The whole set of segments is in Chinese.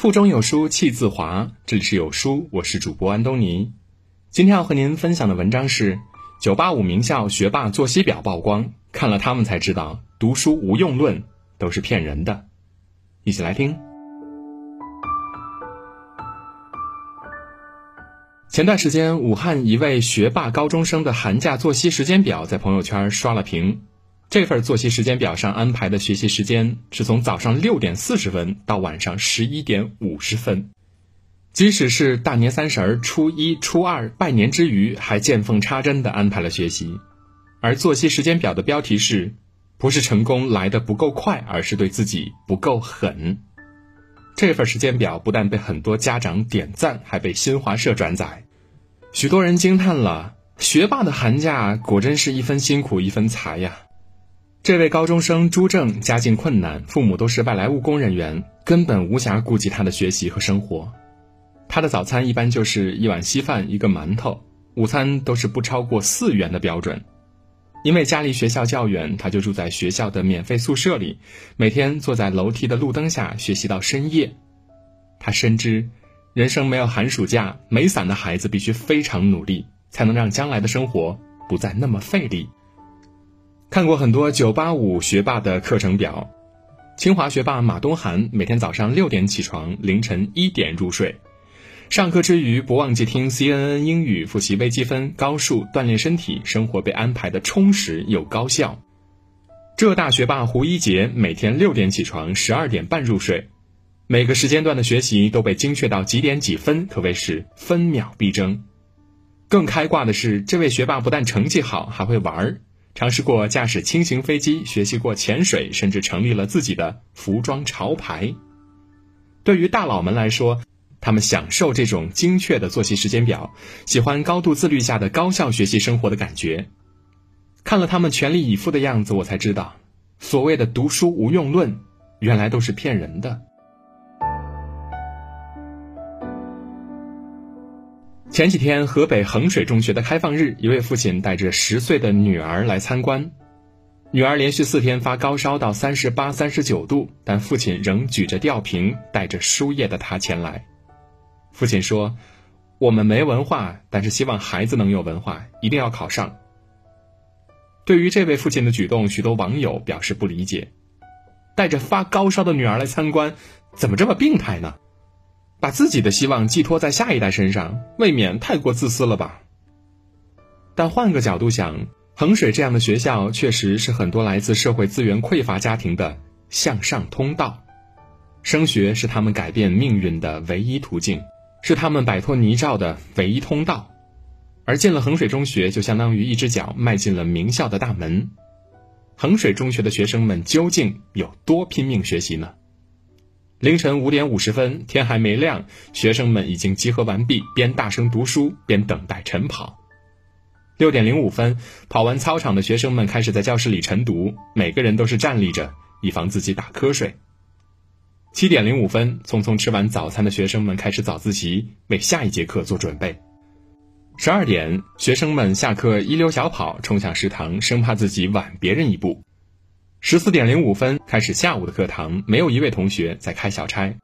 腹中有书气自华，这里是有书，我是主播安东尼。今天要和您分享的文章是985名校学霸作息表曝光，看了他们才知道读书无用论都是骗人的。一起来听。前段时间，武汉一位学霸高中生的寒假作息时间表在朋友圈刷了屏。这份作息时间表上安排的学习时间是从早上六点四十分到晚上十一点五十分，即使是大年三十儿、初一、初二拜年之余，还见缝插针的安排了学习。而作息时间表的标题是：不是成功来的不够快，而是对自己不够狠。这份时间表不但被很多家长点赞，还被新华社转载，许多人惊叹了：学霸的寒假果真是一分辛苦一分财呀！这位高中生朱正家境困难，父母都是外来务工人员，根本无暇顾及他的学习和生活。他的早餐一般就是一碗稀饭，一个馒头；午餐都是不超过四元的标准。因为家离学校较远，他就住在学校的免费宿舍里，每天坐在楼梯的路灯下学习到深夜。他深知，人生没有寒暑假，没伞的孩子必须非常努力，才能让将来的生活不再那么费力。看过很多985学霸的课程表，清华学霸马东涵每天早上六点起床，凌晨一点入睡，上课之余不忘记听 CNN 英语，复习微积分、高数，锻炼身体，生活被安排的充实又高效。浙大学霸胡一杰每天六点起床，十二点半入睡，每个时间段的学习都被精确到几点几分，可谓是分秒必争。更开挂的是，这位学霸不但成绩好，还会玩儿。尝试过驾驶轻型飞机，学习过潜水，甚至成立了自己的服装潮牌。对于大佬们来说，他们享受这种精确的作息时间表，喜欢高度自律下的高效学习生活的感觉。看了他们全力以赴的样子，我才知道，所谓的读书无用论，原来都是骗人的。前几天，河北衡水中学的开放日，一位父亲带着十岁的女儿来参观。女儿连续四天发高烧到三十八、三十九度，但父亲仍举着吊瓶，带着输液的她前来。父亲说：“我们没文化，但是希望孩子能有文化，一定要考上。”对于这位父亲的举动，许多网友表示不理解：带着发高烧的女儿来参观，怎么这么病态呢？把自己的希望寄托在下一代身上，未免太过自私了吧？但换个角度想，衡水这样的学校确实是很多来自社会资源匮乏家庭的向上通道，升学是他们改变命运的唯一途径，是他们摆脱泥沼的唯一通道。而进了衡水中学，就相当于一只脚迈进了名校的大门。衡水中学的学生们究竟有多拼命学习呢？凌晨五点五十分，天还没亮，学生们已经集合完毕，边大声读书边等待晨跑。六点零五分，跑完操场的学生们开始在教室里晨读，每个人都是站立着，以防自己打瞌睡。七点零五分，匆匆吃完早餐的学生们开始早自习，为下一节课做准备。十二点，学生们下课一溜小跑冲向食堂，生怕自己晚别人一步。十四点零五分开始下午的课堂，没有一位同学在开小差。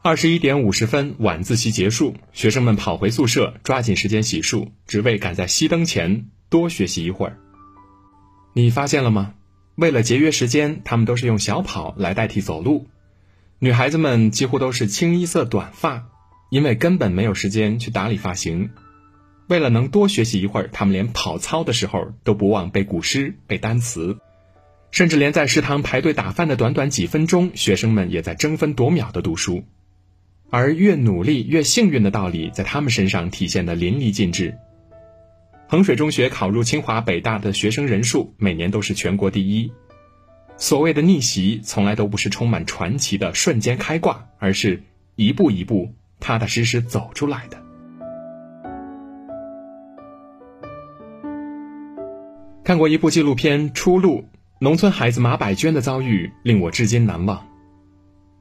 二十一点五十分晚自习结束，学生们跑回宿舍，抓紧时间洗漱，只为赶在熄灯前多学习一会儿。你发现了吗？为了节约时间，他们都是用小跑来代替走路。女孩子们几乎都是清一色短发，因为根本没有时间去打理发型。为了能多学习一会儿，他们连跑操的时候都不忘背古诗、背单词。甚至连在食堂排队打饭的短短几分钟，学生们也在争分夺秒的读书，而越努力越幸运的道理，在他们身上体现的淋漓尽致。衡水中学考入清华北大的学生人数每年都是全国第一。所谓的逆袭，从来都不是充满传奇的瞬间开挂，而是一步一步踏踏实实走出来的。看过一部纪录片《出路》。农村孩子马百娟的遭遇令我至今难忘。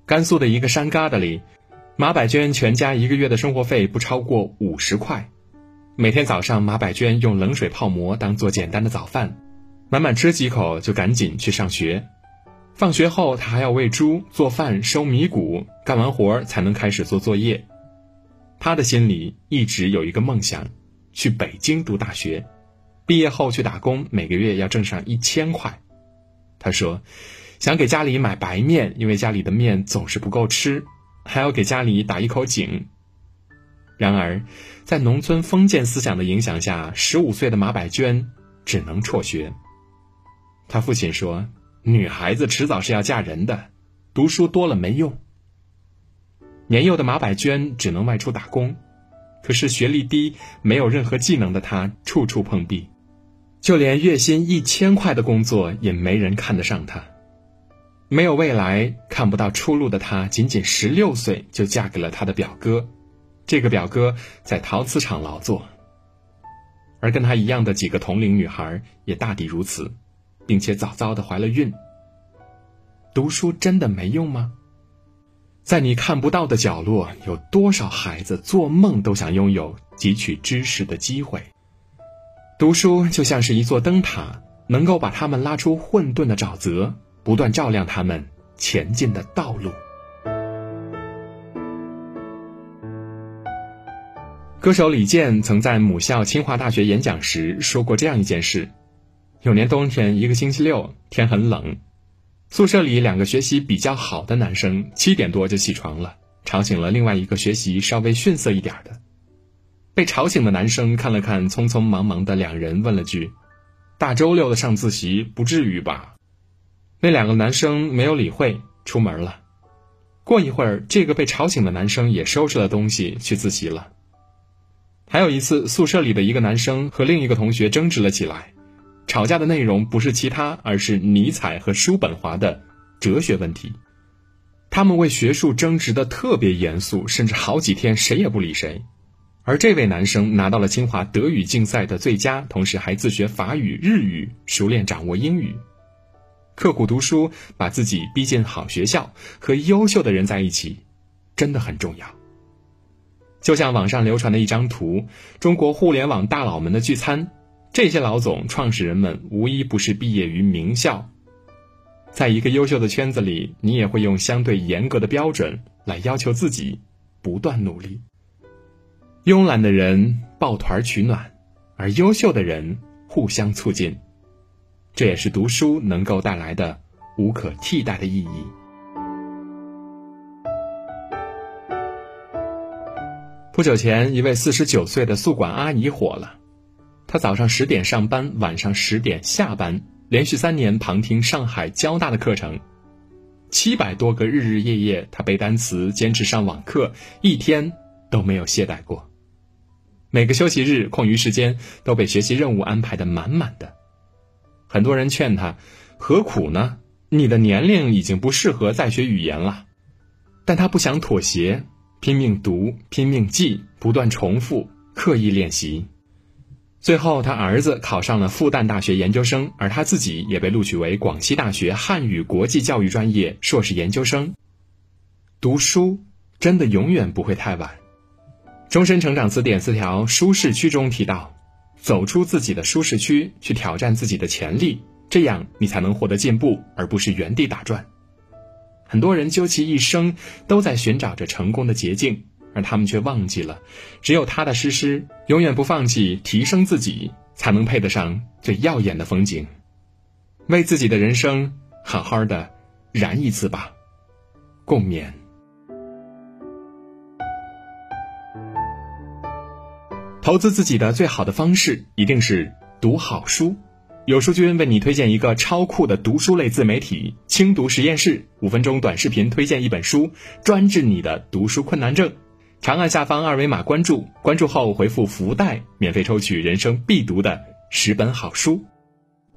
甘肃的一个山疙瘩里，马百娟全家一个月的生活费不超过五十块。每天早上，马百娟用冷水泡馍当做简单的早饭，满满吃几口就赶紧去上学。放学后，他还要喂猪、做饭、收米谷，干完活才能开始做作业。他的心里一直有一个梦想，去北京读大学，毕业后去打工，每个月要挣上一千块。他说，想给家里买白面，因为家里的面总是不够吃，还要给家里打一口井。然而，在农村封建思想的影响下，十五岁的马百娟只能辍学。他父亲说。女孩子迟早是要嫁人的，读书多了没用。年幼的马百娟只能外出打工，可是学历低、没有任何技能的她处处碰壁，就连月薪一千块的工作也没人看得上他。没有未来、看不到出路的他，仅仅十六岁就嫁给了他的表哥。这个表哥在陶瓷厂劳作，而跟他一样的几个同龄女孩也大抵如此。并且早早的怀了孕。读书真的没用吗？在你看不到的角落，有多少孩子做梦都想拥有汲取知识的机会？读书就像是一座灯塔，能够把他们拉出混沌的沼泽，不断照亮他们前进的道路。歌手李健曾在母校清华大学演讲时说过这样一件事。有年冬天，一个星期六，天很冷，宿舍里两个学习比较好的男生七点多就起床了，吵醒了另外一个学习稍微逊色一点的。被吵醒的男生看了看匆匆忙忙的两人，问了句：“大周六的上自习，不至于吧？”那两个男生没有理会，出门了。过一会儿，这个被吵醒的男生也收拾了东西去自习了。还有一次，宿舍里的一个男生和另一个同学争执了起来。吵架的内容不是其他，而是尼采和叔本华的哲学问题。他们为学术争执的特别严肃，甚至好几天谁也不理谁。而这位男生拿到了清华德语竞赛的最佳，同时还自学法语、日语，熟练掌握英语。刻苦读书，把自己逼进好学校，和优秀的人在一起，真的很重要。就像网上流传的一张图，中国互联网大佬们的聚餐。这些老总、创始人们无一不是毕业于名校，在一个优秀的圈子里，你也会用相对严格的标准来要求自己，不断努力。慵懒的人抱团取暖，而优秀的人互相促进，这也是读书能够带来的无可替代的意义。不久前，一位四十九岁的宿管阿姨火了。她早上十点上班，晚上十点下班，连续三年旁听上海交大的课程，七百多个日日夜夜，他背单词，坚持上网课，一天都没有懈怠过。每个休息日、空余时间都被学习任务安排的满满的。很多人劝他：“何苦呢？你的年龄已经不适合再学语言了。”但他不想妥协，拼命读，拼命记，不断重复，刻意练习。最后，他儿子考上了复旦大学研究生，而他自己也被录取为广西大学汉语国际教育专业硕士研究生。读书真的永远不会太晚。终身成长词典词条舒适区中提到，走出自己的舒适区，去挑战自己的潜力，这样你才能获得进步，而不是原地打转。很多人究其一生都在寻找着成功的捷径。而他们却忘记了，只有踏踏实实，永远不放弃提升自己，才能配得上最耀眼的风景。为自己的人生好好的燃一次吧，共勉。投资自己的最好的方式，一定是读好书。有书君为你推荐一个超酷的读书类自媒体——轻读实验室，五分钟短视频推荐一本书，专治你的读书困难症。长按下方二维码关注，关注后回复“福袋”，免费抽取人生必读的十本好书。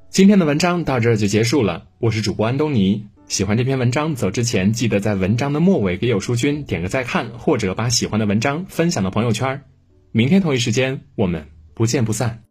今天的文章到这儿就结束了，我是主播安东尼。喜欢这篇文章，走之前记得在文章的末尾给有书君点个再看，或者把喜欢的文章分享到朋友圈。明天同一时间，我们不见不散。